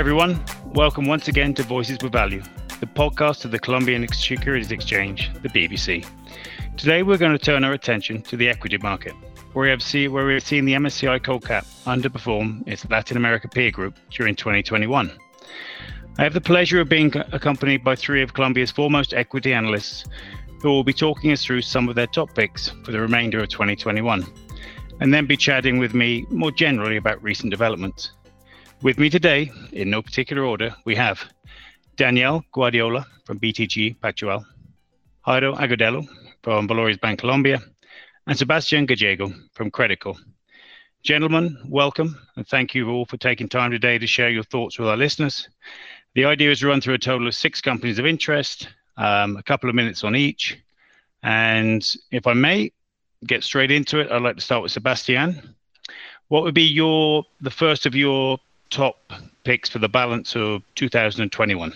Everyone. Welcome once again to Voices with Value, the podcast of the Colombian Securities Exchange, the BVC. Today, we're going to turn our attention to the equity market, where we have seen, where we've seen the MSCI Colcap underperform its Latin America peer group during 2021. I have the pleasure of being accompanied by three of Colombia's foremost equity analysts who will be talking us through some of their top picks for the remainder of 2021, and then be chatting with me more generally about recent developments. With me today, in no particular order, we have Daniel Guardiola from BTG Pactual, Jairo Agudelo from Valores Bancolombia, and Sebastian Gallego from Credicorp. Gentlemen, welcome, and thank you all for taking time today to share your thoughts with our listeners. The idea is to run through a total of six companies of interest, um, a couple of minutes on each. And if I may get straight into it, I'd like to start with Sebastian. What would be your the first of your top picks for the balance of 2021?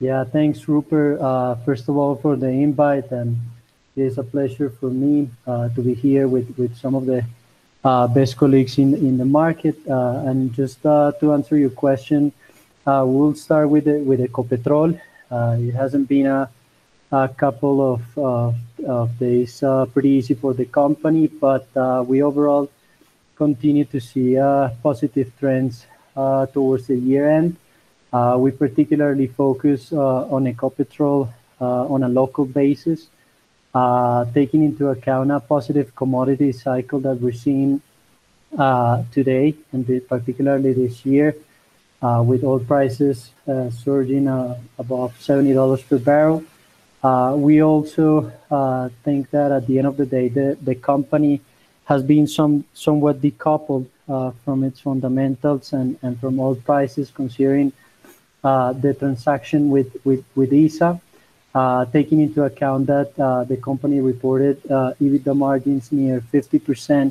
Yeah, thanks, Rupert. Uh, first of all, for the invite, and it is a pleasure for me uh, to be here with, with some of the uh, best colleagues in, in the market. Uh, and just uh, to answer your question, uh, we'll start with the, with Ecopetrol. it hasn't been a, a couple of, of days pretty easy for the company, but we overall continue to see uh, positive trends uh, towards the year-end. Uh, we particularly focus uh, on Ecopetrol uh, on a local basis, uh, taking into account a positive commodity cycle that we're seeing today, and particularly this year, with oil prices surging above $70 per barrel. We also think that at the end of the day, the company has been some somewhat decoupled uh, from its fundamentals and, and from oil prices, considering uh, the transaction with, with, with ISA, uh, taking into account that uh, the company reported uh, EBITDA margins near 50%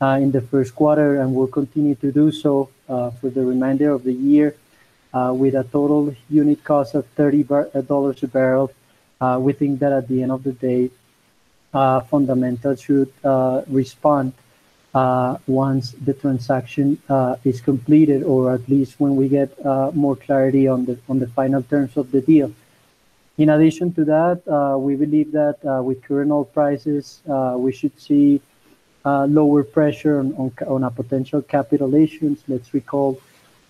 uh, in the first quarter and will continue to do so for the remainder of the year with a total unit cost of $30 a barrel. we think that at the end of the day, fundamentals should uh, respond uh, once the transaction is completed, or at least when we get more clarity on the on the final terms of the deal. In addition to that, we believe that with current oil prices, we should see lower pressure on, on, on a potential capital issuance. Let's recall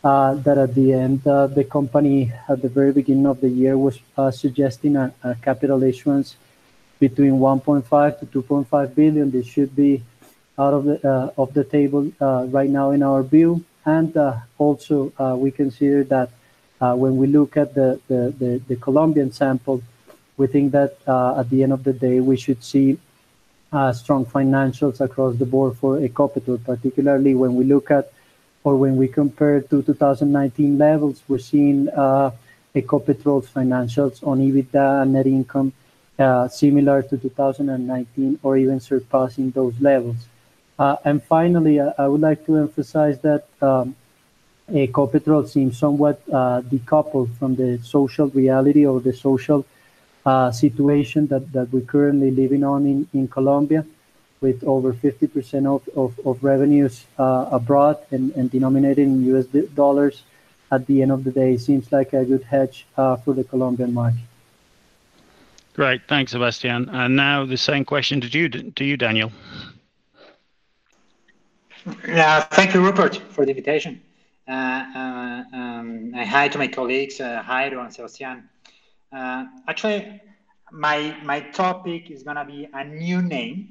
uh, that at the end, uh, the company at the very beginning of the year was uh, suggesting a, a, capital issuance between 1.5 to 2.5 billion. This should be out of the uh, of the table uh, right now in our view. And uh, also, uh, we consider that uh, when we look at the, the, the, the, Colombian sample, we think that uh, at the end of the day, we should see strong financials across the board for Ecopetrol, particularly when we look at or when we compare to 2019 levels, we're seeing Ecopetrol's financials on EBITDA and net income uh, similar to 2019 or even surpassing those levels. Uh, and finally, I, I, would like to emphasize that um, Ecopetrol seems somewhat uh, decoupled from the social reality or the social uh, situation that, that we're currently living on in, in Colombia, with over 50% of, of, of revenues uh, abroad and, and denominated in US dollars. At the end of the day, seems like a good hedge for the Colombian market. Great. Thanks, Sebastian. And now the same question to you, Daniel. Thank you, Rupert, for the invitation. Uh, uh, um, hi to my colleagues, uh, Jairo and Sebastian. Uh, actually, my my topic is gonna be a new name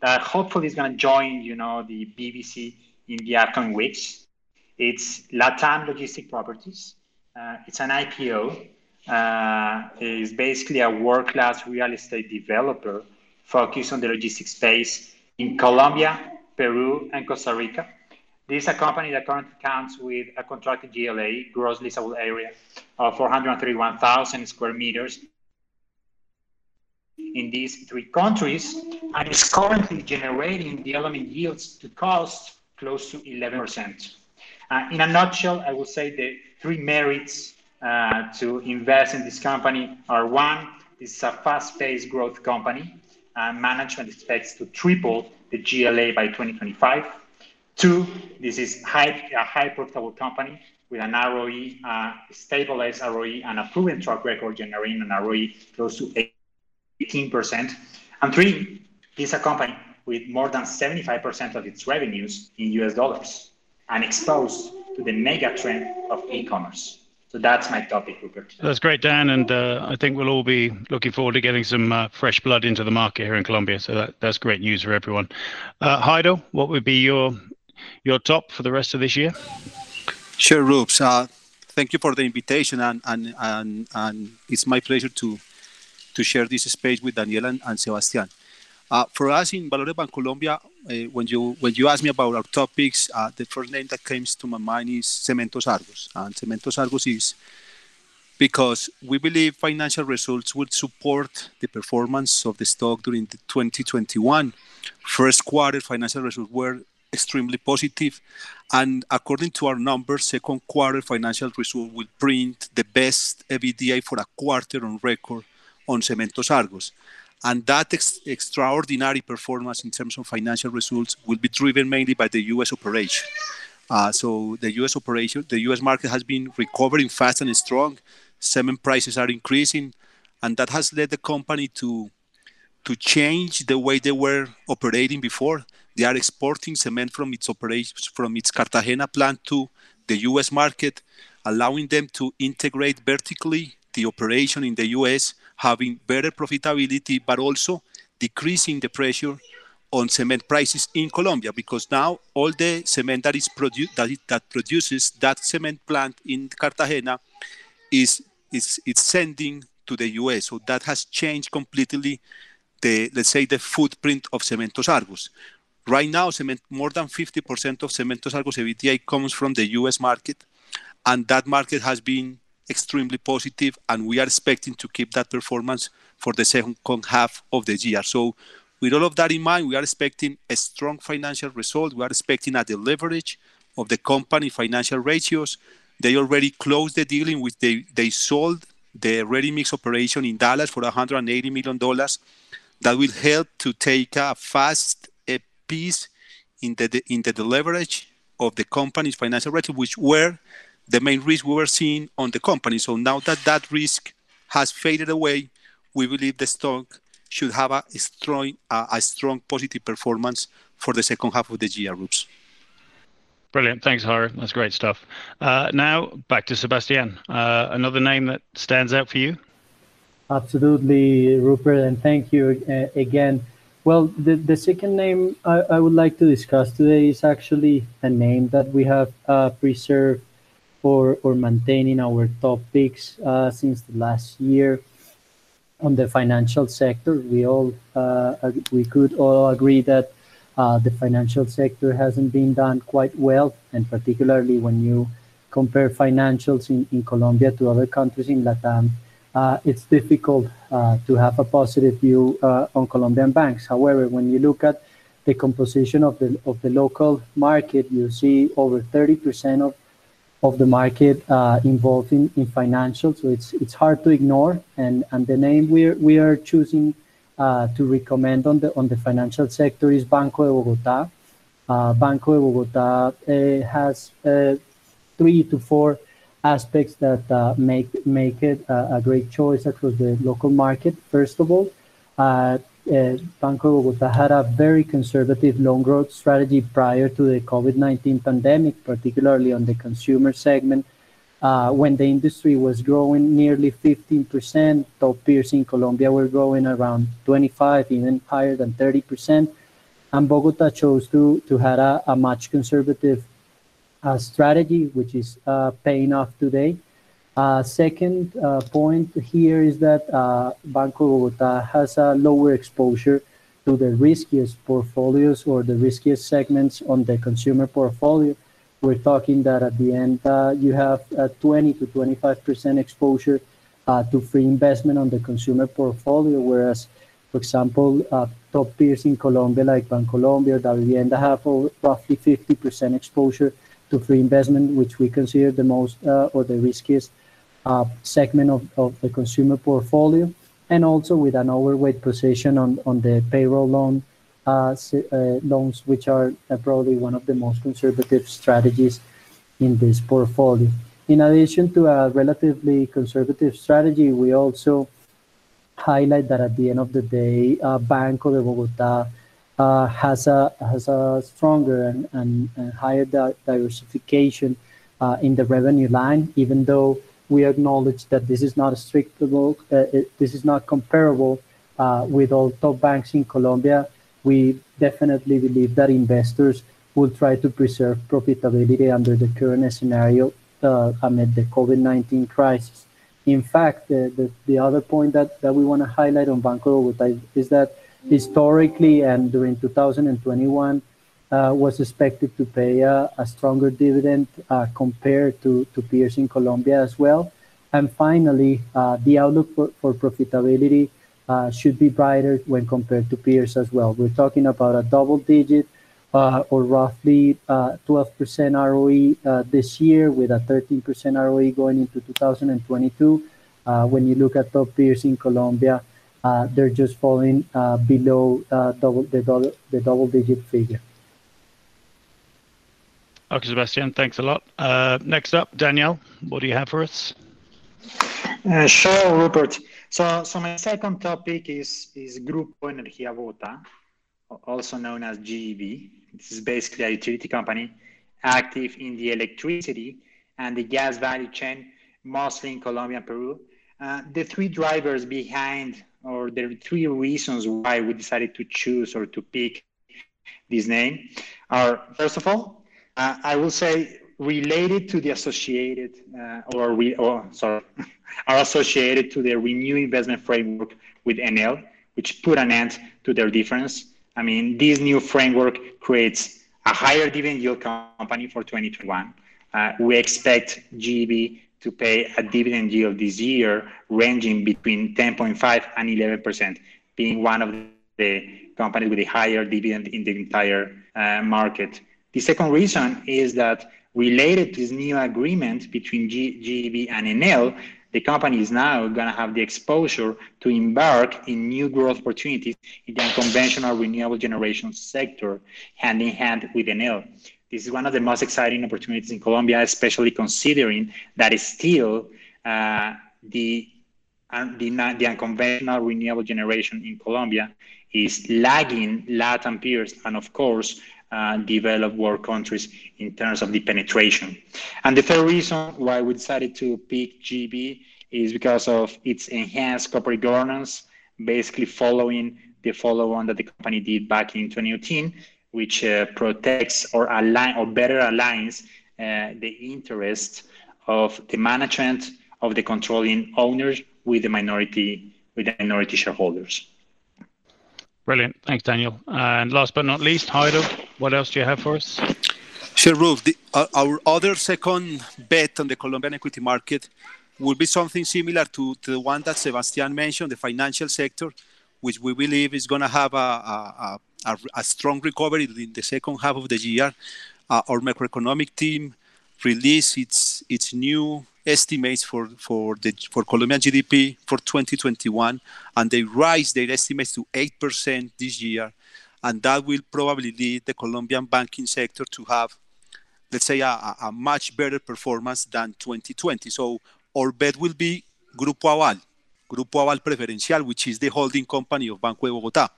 that hopefully is gonna join, you know, the BVC in the upcoming weeks. It's Latam Logistic Properties. Uh, it's an IPO uh, is basically a world-class real estate developer focused on the logistics space in Colombia, Peru, and Costa Rica. This is a company that currently counts with a contracted GLA, gross leasable area, of 431,000 square meters in these three countries, and is currently generating development yields to cost close to 11%. Uh, in a nutshell, I will say the three merits uh, to invest in this company are one, this is a fast-paced growth company. Uh, management expects to triple the GLA by 2025. Two, this is high, a high profitable company with an ROE, uh, stabilized ROE, and a proven track record generating an ROE close to 18%. And three, this is a company with more than 75% of its revenues in US dollars and exposed to the mega trend of e-commerce. So that's my topic, Rupert. That's great, Dan, and uh, I think we'll all be looking forward to getting some uh, fresh blood into the market here in Colombia. So that, that's great news for everyone. Uh, Jairo, what would be your your top for the rest of this year? Sure, Rubes. Uh, thank you for the invitation, and, and and and it's my pleasure to to share this space with Daniel and, and Sebastian. Uh, for us in Valores Bancolombia, uh, when you when you ask me about our topics, uh, the first name that comes to my mind is Cementos Argos, and Cementos Argos is because we believe financial results will support the performance of the stock during the 2021 first quarter. Financial results were extremely positive, and according to our numbers, second quarter financial result will print the best EBITDA for a quarter on record on Cementos Argos. And that ex- extraordinary performance in terms of financial results will be driven mainly by the US operation. Uh, so the US operation, the US market has been recovering fast and strong. Cement prices are increasing, and that has led the company to to change the way they were operating before. They are exporting cement from its operations from its Cartagena plant to the US market, allowing them to integrate vertically the operation in the US having better profitability, but also decreasing the pressure on cement prices in Colombia because now all the cement that is produced that, that produces that cement plant in Cartagena is is it's sending to the US. So that has changed completely the let's say the footprint of Cementos Argos. Right now, cement more than 50% of Cementos Argos EBITDA comes from the US market, and that market has been extremely positive, and we are expecting to keep that performance for the second half of the year. So with all of that in mind, we are expecting a strong financial result. We are expecting at the leverage of the company financial ratios. They already closed the deal in which they, sold the ready mix operation in Dallas for $180 million. That will help to take a fast a piece in the, in the leverage of the company's financial ratio, which were the main risk we were seeing on the company. So now that that risk has faded away, we believe the stock should have a strong, a strong positive performance for the second half of the year, Rubes. Brilliant. Thanks, Jairo. That's great stuff. Uh, now back to Sebastian. Uh, another name that stands out for you? Absolutely, Rupert, and thank you uh, again. Well, the, the second name I, I, would like to discuss today is actually a name that we have uh, preserved or, or maintaining our top picks uh, since the last year on the financial sector. We all uh, we could all agree that uh, the financial sector hasn't been done quite well, and particularly when you compare financials in, in Colombia to other countries in Latam, uh, it's difficult uh, to have a positive view uh, on Colombian banks. However, when you look at the composition of the of the local market, you see over 30% of of the market uh, involved in, in financials. So it's it's hard to ignore. And and the name we we are choosing uh, to recommend on the on the financial sector is Banco de Bogotá. Uh, Banco de Bogotá uh, has uh, three to four aspects that uh, make make it a, great choice across the local market. First of all, uh, Banco Bogota had a very conservative loan growth strategy prior to the COVID-19 pandemic, particularly on the consumer segment. Uh, when the industry was growing nearly 15%, top peers in Colombia were growing around 25, even higher than 30%. And Bogota chose to, to have a, a much conservative uh, strategy, which is uh, paying off today. Uh, second uh, point here is that uh, Banco Bogota has a lower exposure to the riskiest portfolios or the riskiest segments on the consumer portfolio. We're talking that at the end uh, you have 20 to 25% exposure uh, to free investment on the consumer portfolio, whereas, for example, uh, top peers in Colombia like Bancolombia or Davivienda have roughly 50% exposure to free investment, which we consider the most or the riskiest segment of, of the consumer portfolio, and also with an overweight position on, on the payroll loan uh, uh, loans, which are probably one of the most conservative strategies in this portfolio. In addition to a relatively conservative strategy, we also highlight that at the end of the day, uh, Banco de Bogota uh, has a has a stronger and, and, and higher di diversification uh, in the revenue line, even though we acknowledge that this is not a strict uh, it, this is not comparable uh, with all top banks in Colombia. We definitely believe that investors will try to preserve profitability under the current scenario uh, amid the COVID-19 crisis. In fact, the, the, the, other point that, that we want to highlight on Banco Bogotá is that historically and during 2021 uh, was expected to pay a, stronger dividend uh, compared to, peers in Colombia as well. And finally, uh, the outlook for, profitability uh, should be brighter when compared to peers as well. We're talking about a double digit uh, or roughly 12% uh, ROE uh, this year with a 13% ROE going into 2022. when you look at top peers in Colombia, they're just falling below the, double, the double digit figure. Okay, Sebastian, thanks a lot. Uh, next up, Daniel, what do you have for us? Uh, sure, Rupert. So, my second topic is Grupo Energía Bogotá, also known as GEB. This is basically a utility company active in the electricity and the gas value chain, mostly in Colombia and Peru. Uh, the three drivers behind, or the three reasons why we decided to choose or to pick this name are, first of all, uh, I will say related to the associated, uh, or, we, or sorry, are associated to the renew investment framework with Enel, which put an end to their difference. I mean, this new framework creates a higher dividend yield company for 2021. Uh, we expect GEB to pay a dividend yield this year ranging between 10.5 and 11%, being one of the companies with a higher dividend in the entire uh, market. The second reason is that related to this new agreement between G- GEB and Enel, the company is now going to have the exposure to embark in new growth opportunities in the unconventional renewable generation sector, hand in hand with Enel. This is one of the most exciting opportunities in Colombia, especially considering that still uh, the, the, the unconventional renewable generation in Colombia is lagging Latin peers and, of course, developed world countries in terms of the penetration. And the third reason why we decided to pick GEB is because of its enhanced corporate governance, basically following the follow-on that the company did back in 2018, which uh, protects or align or better aligns uh, the interests of the management of the controlling owners with the minority with the minority shareholders. Brilliant. Thanks, Daniel. And last but not least, Jairo, what else do you have for us? Sure, Roof. The, uh, our other second bet on the Colombian equity market will be something similar to, to the one that Sebastian mentioned, the financial sector, which we believe is going to have a, a, a, a, strong recovery in the second half of the year. Uh, our macroeconomic team released its, its new estimates for for the for Colombian GDP for 2021, and they rise their estimates to eight percent this year, and that will probably lead the Colombian banking sector to have, let's say, a, a much better performance than 2020. So our bet will be Grupo Aval, Grupo Aval Preferencial, which is the holding company of Banco de Bogotá.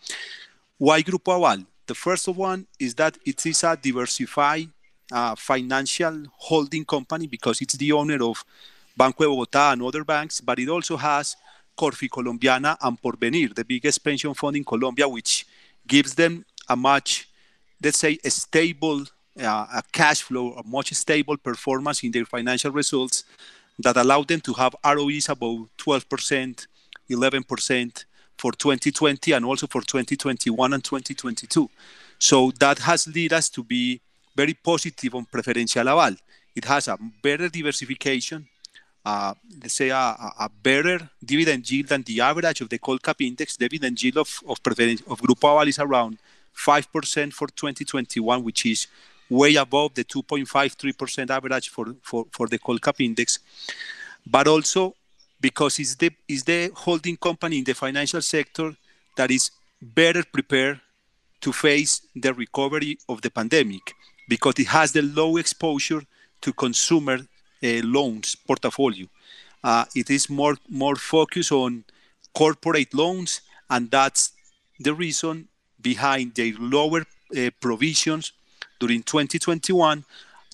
Why Grupo Aval? The first one is that it is a diversified uh, financial holding company because it's the owner of Banco de Bogotá and other banks, but it also has Corficolombiana and Porvenir, the biggest pension fund in Colombia, which gives them a much, let's say, a stable uh, a cash flow, a much stable performance in their financial results that allow them to have ROEs above 12%, 11% for 2020 and also for 2021 and 2022. So that has led us to be very positive on preferential aval. It has a better diversification, uh, let's say a, a, better dividend yield than the average of the Colcap index. Dividend yield of, of, of Grupo Aval is around 5% for 2021, which is way above the 2.53% average for, for, for the Colcap index. But also because it's the, it's the holding company in the financial sector that is better prepared to face the recovery of the pandemic because it has the low exposure to consumer loans portfolio. Uh, it is more more focused on corporate loans, and that's the reason behind the lower uh, provisions during 2021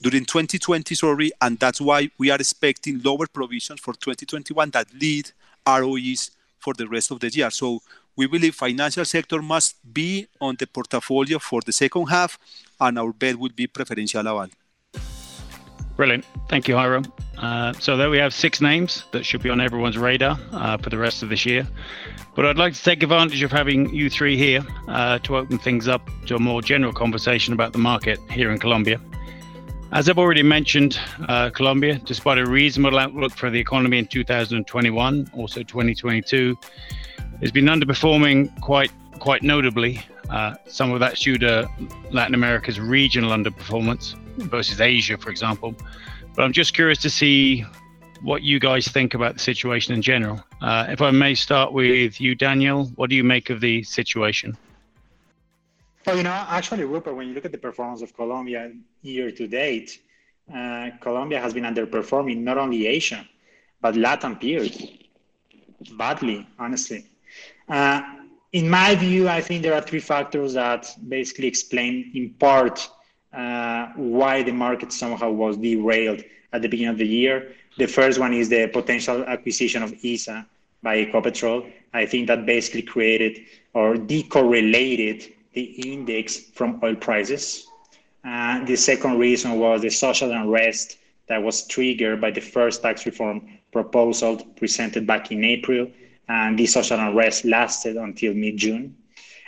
during 2020 sorry and that's why we are expecting lower provisions for 2021 that lead roes for the rest of the year so we believe financial sector must be on the portfolio for the second half and our bet will be preferential aval Brilliant. Thank you, Jairo. Uh, so there we have six names that should be on everyone's radar uh, for the rest of this year. But I'd like to take advantage of having you three here uh, to open things up to a more general conversation about the market here in Colombia. As I've already mentioned, uh, Colombia, despite a reasonable outlook for the economy in 2021, also 2022, has been underperforming quite quite notably. Uh, some of that's due to Latin America's regional underperformance versus Asia, for example. But I'm just curious to see what you guys think about the situation in general. Uh, if I may start with you, Daniel, what do you make of the situation? Well, you know, actually, Rupert, when you look at the performance of Colombia year to date, uh, Colombia has been underperforming not only Asia, but Latin peers badly, honestly. Uh, in my view, I think there are three factors that basically explain, in part, uh, why the market somehow was derailed at the beginning of the year. The first one is the potential acquisition of ISA by Ecopetrol. I think that basically created or decorrelated the index from oil prices. Uh, the second reason was the social unrest that was triggered by the first tax reform proposal presented back in April. And this social unrest lasted until mid June.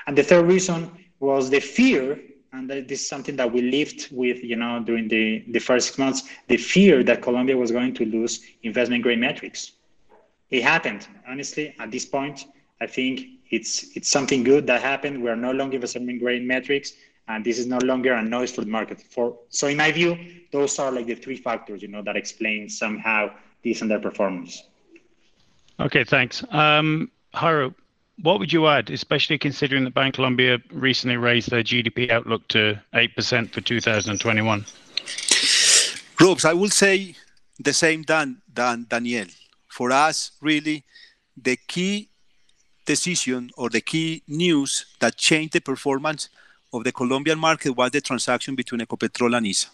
And the third reason was the fear and this is something that we lived with, you know, during the, the first six months, the fear that Colombia was going to lose investment grade metrics. It happened. Honestly, at this point, I think it's it's something good that happened. We are no longer investment grade metrics, and this is no longer a noise for the market. For so, in my view, those are like the three factors, you know, that explain somehow this underperformance. Okay, thanks. Um, what would you add, especially considering that Bancolombia recently raised their GDP outlook to 8% for 2021? Robes, I will say the same than, than Daniel. For us, really, the key decision or the key news that changed the performance of the Colombian market was the transaction between Ecopetrol and ISA.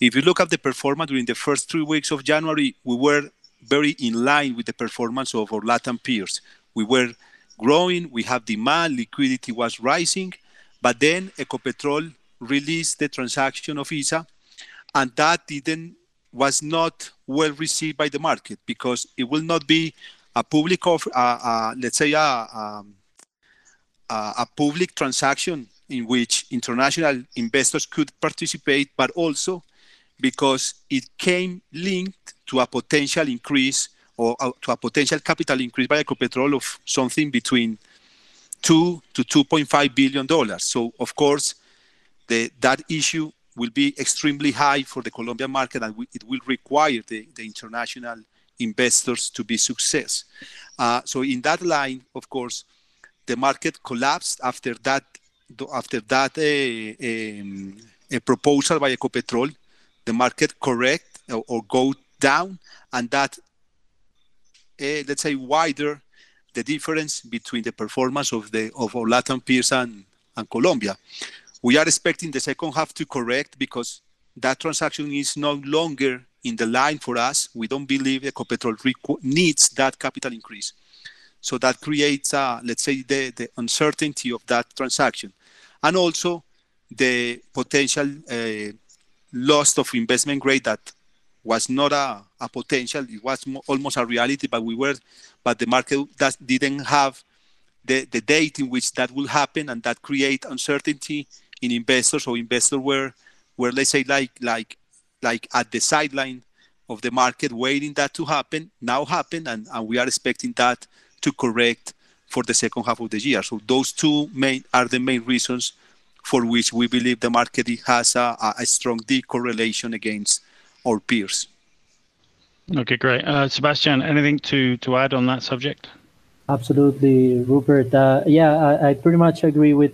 If you look at the performance during the first three weeks of January, we were very in line with the performance of our Latin peers. We were growing, we have demand, liquidity was rising, but then Ecopetrol released the transaction of ISA, and that didn't was not well received by the market because it will not be a public of uh, uh, let's say a, um, a public transaction in which international investors could participate, but also because it came linked to a potential increase or to a potential capital increase by Ecopetrol of something between two to 2.5 billion dollars. So of course, the, that issue will be extremely high for the Colombian market, and it will require the, the international investors to be success. Uh, so in that line, of course, the market collapsed after that after that uh, um, a proposal by Ecopetrol. The market correct or, or go down, and that uh, let's say, wider the difference between the performance of the of our Latin peers and, and Colombia. We are expecting the second half to correct because that transaction is no longer in the line for us. We don't believe Ecopetrol needs that capital increase. So that creates, uh, let's say, the, the uncertainty of that transaction. And also the potential uh, loss of investment grade that was not a, a potential; it was almost a reality. But we were, but the market didn't have the, the date in which that will happen, and that create uncertainty in investors. So investors were were let's say like like like at the sideline of the market, waiting that to happen. Now happen, and, and we are expecting that to correct for the second half of the year. So those two main are the main reasons for which we believe the market has a, a strong decorrelation against our peers. Okay, great. Uh, Sebastian, anything to, to add on that subject? Absolutely, Rupert. Uh, yeah, I, I, pretty much agree with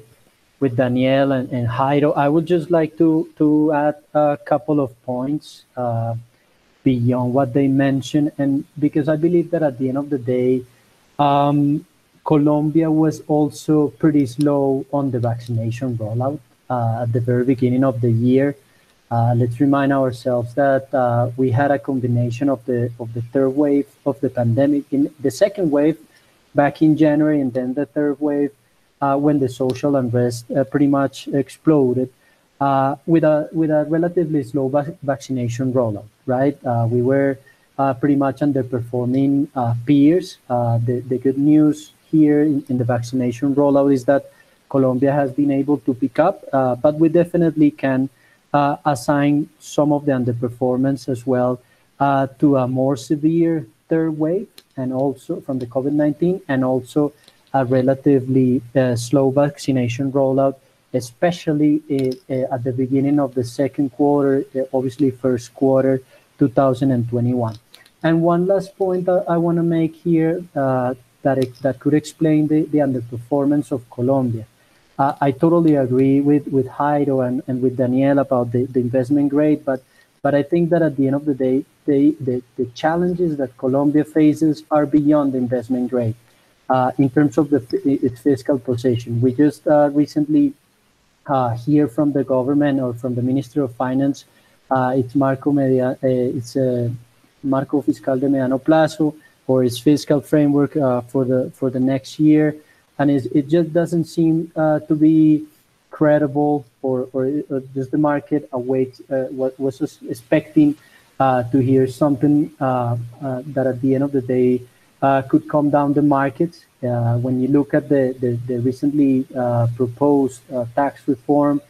with Daniel and, and Jairo. I would just like to to add a couple of points uh, beyond what they mentioned, and because I believe that at the end of the day, um, Colombia was also pretty slow on the vaccination rollout uh, at the very beginning of the year. Uh, let's remind ourselves that uh, we had a combination of the of the third wave of the pandemic in the second wave back in January, and then the third wave uh, when the social unrest uh, pretty much exploded uh, with a with a relatively slow va- vaccination rollout. Right, we were pretty much underperforming peers. the the good news here in, in, the vaccination rollout is that Colombia has been able to pick up, but we definitely can uh, assign some of the underperformance as well uh, to a more severe third wave and also from the COVID-19 and also a relatively uh, slow vaccination rollout, especially at the beginning of the second quarter, obviously first quarter 2021. And one last point that I want to make here uh, that, it, that could explain the, the underperformance of Colombia. Uh, I totally agree with with Jairo and, and with Daniel about the, the investment grade, but but I think that at the end of the day, they, the, the challenges that Colombia faces are beyond the investment grade uh, in terms of the its fiscal position. We just uh, recently uh, hear from the government or from the Minister of Finance. Uh, it's Marco Media, uh, it's Marco Fiscal de Mediano Plazo, or its fiscal framework for the for the next year and it just doesn't seem uh, to be credible or, or, or the market awaits uh, what was expecting uh, to hear something uh, uh, that at the end of the day uh, could come down the market. when you look at the, the, the recently proposed tax reform,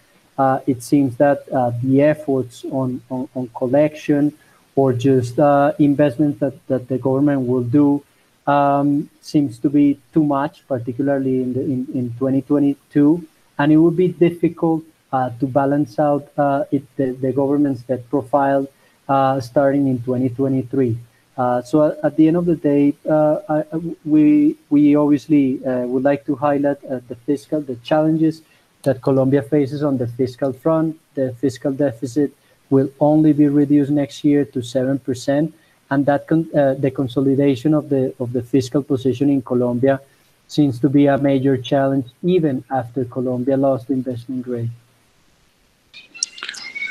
it seems that the efforts on, on, on, collection or just investments that, that the government will do um, seems to be too much, particularly in, the, in, in 2022. And it would be difficult uh, to balance out uh, it, the, the government's debt profile uh, starting in 2023. Uh, so at, at, the end of the day, uh, I, we we obviously uh, would like to highlight the fiscal the challenges that Colombia faces on the fiscal front. The fiscal deficit will only be reduced next year to seven percent and that con- uh, the consolidation of the of the fiscal position in Colombia seems to be a major challenge even after Colombia lost the investment grade.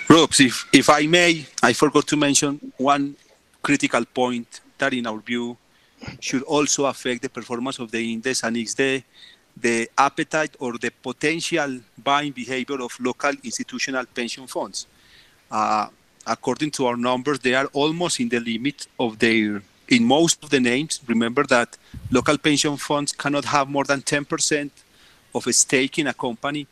Robs, if, if I may, I forgot to mention one critical point that, in our view, should also affect the performance of the index, and is the the appetite or the potential buying behavior of local institutional pension funds. Uh, according to our numbers, they are almost in the limit of their, in most of the names. Remember that local pension funds cannot have more than 10% of a stake in a company.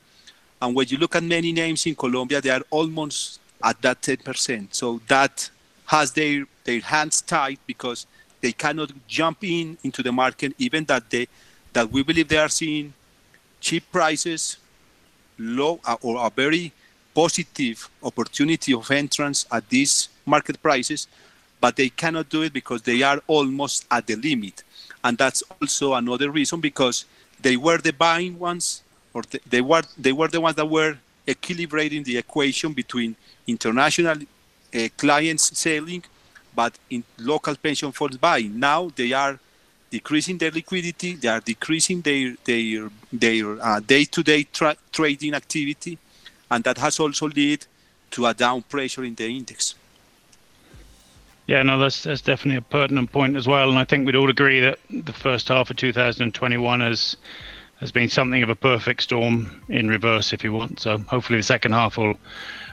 And when you look at many names in Colombia, they are almost at that 10%. So that has their, their hands tied because they cannot jump in into the market, even that they that we believe they are seeing cheap prices, low uh, or a very positive opportunity of entrance at these market prices, but they cannot do it because they are almost at the limit. And that's also another reason because they were the buying ones, or they were they were the ones that were equilibrating the equation between international uh, clients selling, but in local pension funds buying. Now they are decreasing their liquidity, they are decreasing their their their uh, day-to-day tra- trading activity, and that has also led to a down pressure in the index. Yeah, no, that's that's definitely a pertinent point as well, and I think we'd all agree that the first half of 2021 has has been something of a perfect storm in reverse, if you want. So hopefully the second half will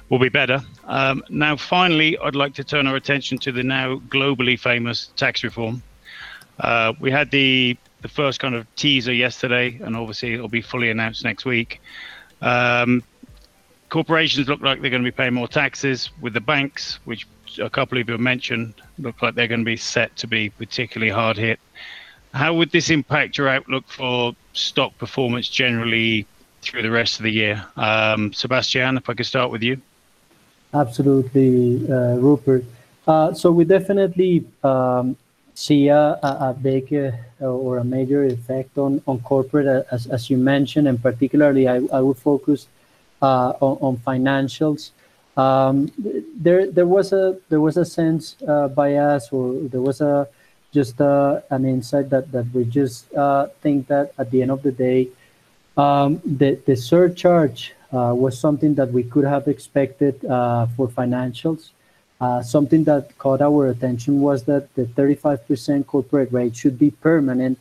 will be better. Um, now, finally, I'd like to turn our attention to the now globally famous tax reform. Uh, we had the the first kind of teaser yesterday, and obviously it'll be fully announced next week. Um, corporations look like they're going to be paying more taxes with the banks, which a couple of you mentioned, look like they're going to be set to be particularly hard hit. How would this impact your outlook for stock performance generally through the rest of the year? Um, Sebastian, if I could start with you. Absolutely, uh, Rupert. Uh, so we definitely um, see a, a, big uh, or a major effect on, on corporate, uh, as, as you mentioned, and particularly I, I would focus uh, on, on, financials. Um, there, there was a there was a sense uh, by us, or there was a just uh, an insight that that we just uh, think that at the end of the day, um, the the surcharge was something that we could have expected for financials. Uh, something that caught our attention was that the 35% corporate rate should be permanent,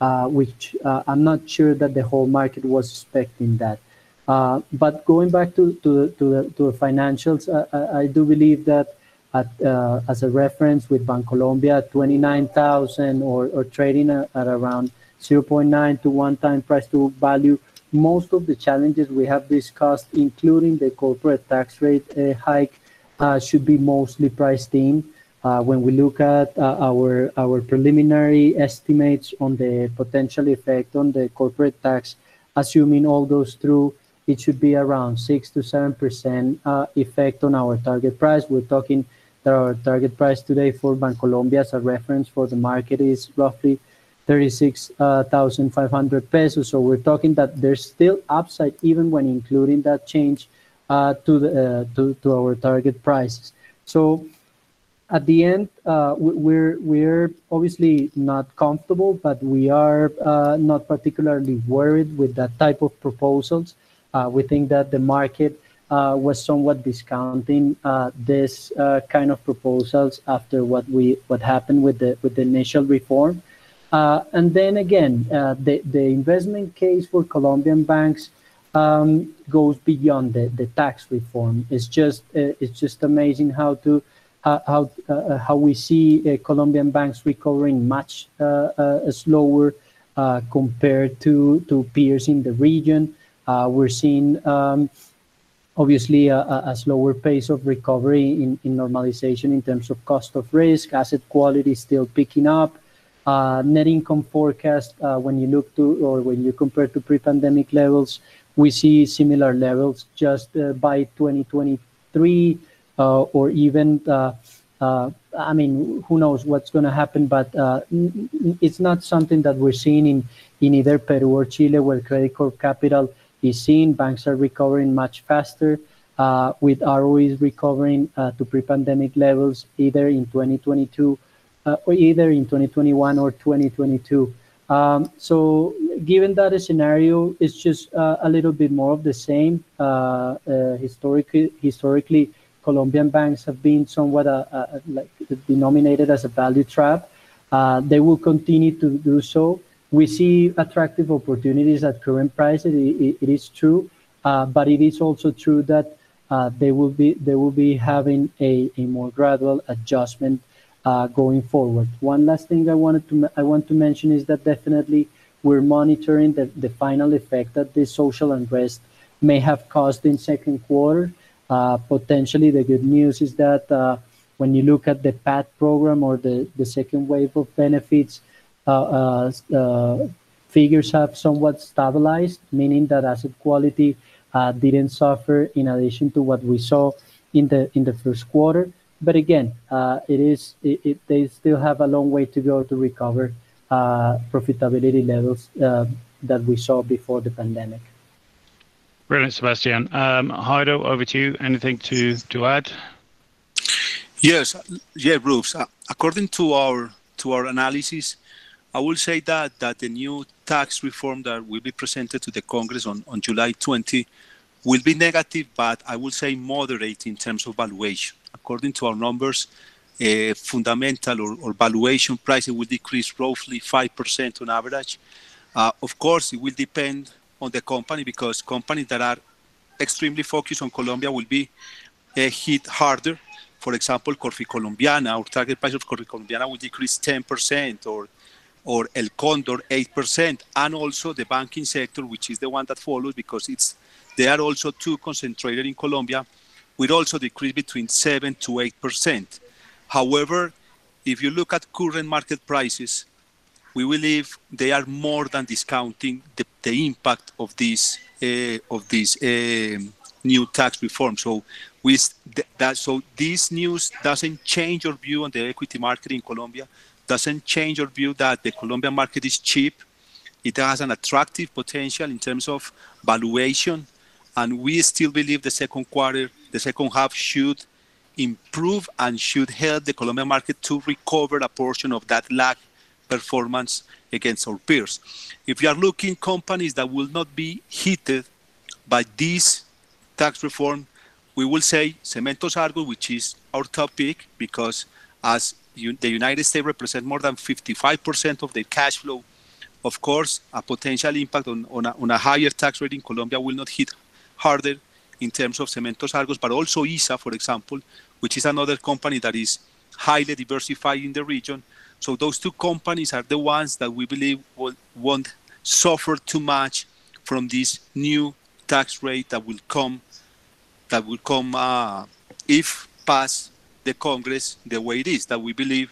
uh, which uh, I'm not sure that the whole market was expecting that. Uh, but going back to the, to the financials, I, do believe that uh, as a reference with Bancolombia, 29,000 or, or trading at, around 0.9 to 1 time price to value, most of the challenges we have discussed, including the corporate tax rate hike, uh, should be mostly priced in. Uh, when we look at uh, our our preliminary estimates on the potential effect on the corporate tax, assuming all goes through, it should be around six to seven percent effect on our target price. We're talking that our target price today for Bancolombia as a reference for the market is roughly 36,500 pesos. So we're talking that there's still upside even when including that change uh, to, the, uh, to, to our target prices. So at the end, uh, we're we're obviously not comfortable, but we are uh, not particularly worried with that type of proposals. Uh, we think that the market uh, was somewhat discounting this kind of proposals after what we what happened with the with the initial reform, and then again, the the investment case for Colombian banks um, goes beyond the, the tax reform. It's just uh, it's just amazing how to how how, uh, how we see uh, Colombian banks recovering much uh, uh, slower uh, compared to to peers in the region. We're seeing um, obviously a, slower pace of recovery in, normalization in terms of cost of risk, asset quality is still picking up. net income forecast when you look to or when you compare to pre-pandemic levels we see similar levels just uh, by 2023 uh, or even uh, I mean, who knows what's going to happen, but it's not something that we're seeing in, in either Peru or Chile, where Credicorp Capital is seen. Banks are recovering much faster, uh, with ROEs recovering uh, to pre-pandemic levels either in 2022 uh, or either in 2021 or 2022. Um, so given that a scenario is just uh, a little bit more of the same, uh, uh, historically, historically, Colombian banks have been somewhat like denominated as a value trap. They will continue to do so. We see attractive opportunities at current prices. it, it, it is true, but it is also true that they will be they will be having a, a more gradual adjustment uh, going forward. One last thing I wanted to I want to mention is that definitely we're monitoring the, the final effect that this social unrest may have caused in second quarter. Uh, potentially, the good news is that uh, when you look at the PAD program or the, the second wave of benefits, uh, uh, uh, figures have somewhat stabilized, meaning that asset quality didn't suffer in addition to what we saw in the in the first quarter. But again, uh, it is it, it, they still have a long way to go to recover uh, profitability levels uh, that we saw before the pandemic. Brilliant, Sebastian. Um, Jairo, over to you. Anything to to add? Yes, yeah, Bruce. Uh, according to our to our analysis, I will say that that the new tax reform that will be presented to the Congress on, on July 20 will be negative, but I will say moderate in terms of valuation according to our numbers, uh, fundamental or, or, valuation prices will decrease roughly 5% on average. Uh, of course, it will depend on the company because companies that are extremely focused on Colombia will be uh, hit harder. For example, Corficolombiana, our target price of Corficolombiana will decrease 10% or or El Condor 8%, and also the banking sector, which is the one that follows because it's they are also too concentrated in Colombia will also decrease between 7 to 8%. However, if you look at current market prices, we believe they are more than discounting the, the impact of this uh, of this uh, new tax reform. So with that, so this news doesn't change your view on the equity market in Colombia, doesn't change our view that the Colombian market is cheap. It has an attractive potential in terms of valuation, and we still believe the second quarter, the second half should improve and should help the Colombian market to recover a portion of that lag performance against our peers. If you are looking companies that will not be heated by this tax reform, we will say Cementos Argos, which is our top pick, because as the United States represent more than 55% of the cash flow, of course, a potential impact on, on, a, on a higher tax rate in Colombia will not hit harder in terms of Cementos Argos, but also ISA, for example, which is another company that is highly diversified in the region. So those two companies are the ones that we believe will, won't suffer too much from this new tax rate that will come that will come uh, if passed the Congress the way it is. That we believe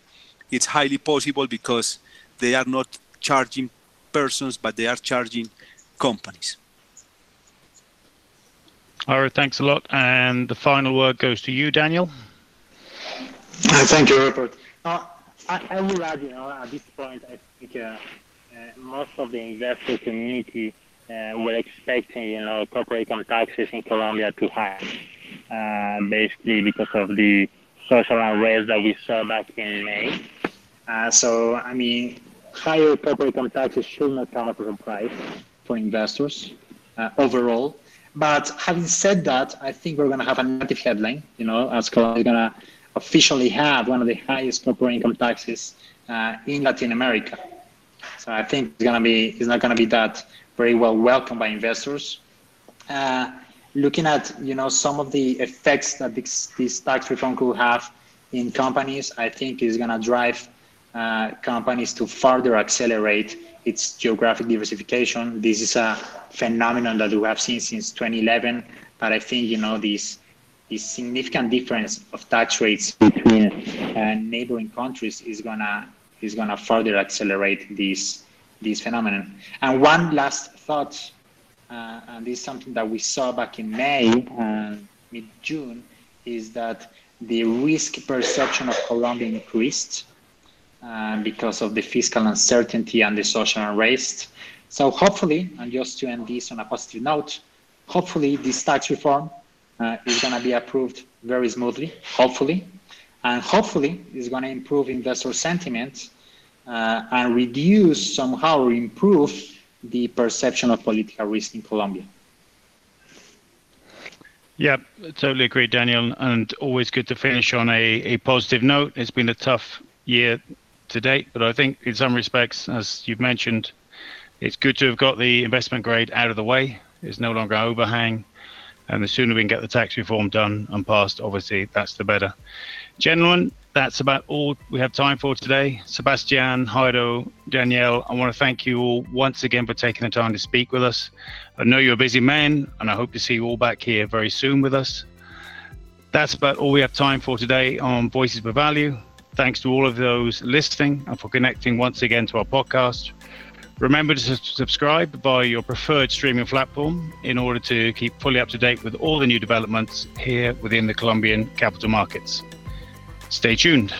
it's highly possible because they are not charging persons, but they are charging companies. All right, thanks a lot. And the final word goes to you, Daniel. Uh, thank you, Rupert. Uh, I, I would add, you know, at this point, I think uh, uh most of the investor community uh, were expecting, you know, corporate income taxes in Colombia to high, uh, basically because of the social unrest that we saw back in May. so, I mean, higher corporate income taxes should not come as a surprise for investors overall. But having said that, I think we're going to have a negative headline, you know, as Colombia is going to officially have one of the highest corporate income taxes uh, in Latin America. So I think it's going to be, it's not going to be that very well welcomed by investors. Uh, looking at, you know, some of the effects that this, this tax reform could have in companies, I think is going to drive uh, companies to further accelerate its geographic diversification. This is a phenomenon that we have seen since 2011, but I think you know this this significant difference of tax rates between uh, neighboring countries is gonna is gonna further accelerate this this phenomenon. And one last thought, uh, and this is something that we saw back in May, and mid June, is that the risk perception of Colombia increased uh, because of the fiscal uncertainty and the social unrest. So hopefully, and just to end this on a positive note, hopefully this tax reform uh, is going to be approved very smoothly, hopefully, and hopefully is going to improve investor sentiment uh, and reduce somehow or improve the perception of political risk in Colombia. Yeah, totally agree, Daniel, and always good to finish on a, a positive note. It's been a tough year to date, but I think in some respects, as you've mentioned, it's good to have got the investment grade out of the way. It's no longer an overhang, and the sooner we can get the tax reform done and passed, obviously, that's the better. Gentlemen, that's about all we have time for today. Sebastian, Jairo, Daniel, I want to thank you all once again for taking the time to speak with us. I know you're a busy man, and I hope to see you all back here very soon with us. That's about all we have time for today on Voices with Value. Thanks to all of those listening and for connecting once again to our podcast. Remember to subscribe via your preferred streaming platform in order to keep fully up to date with all the new developments here within the Colombian capital markets. Stay tuned.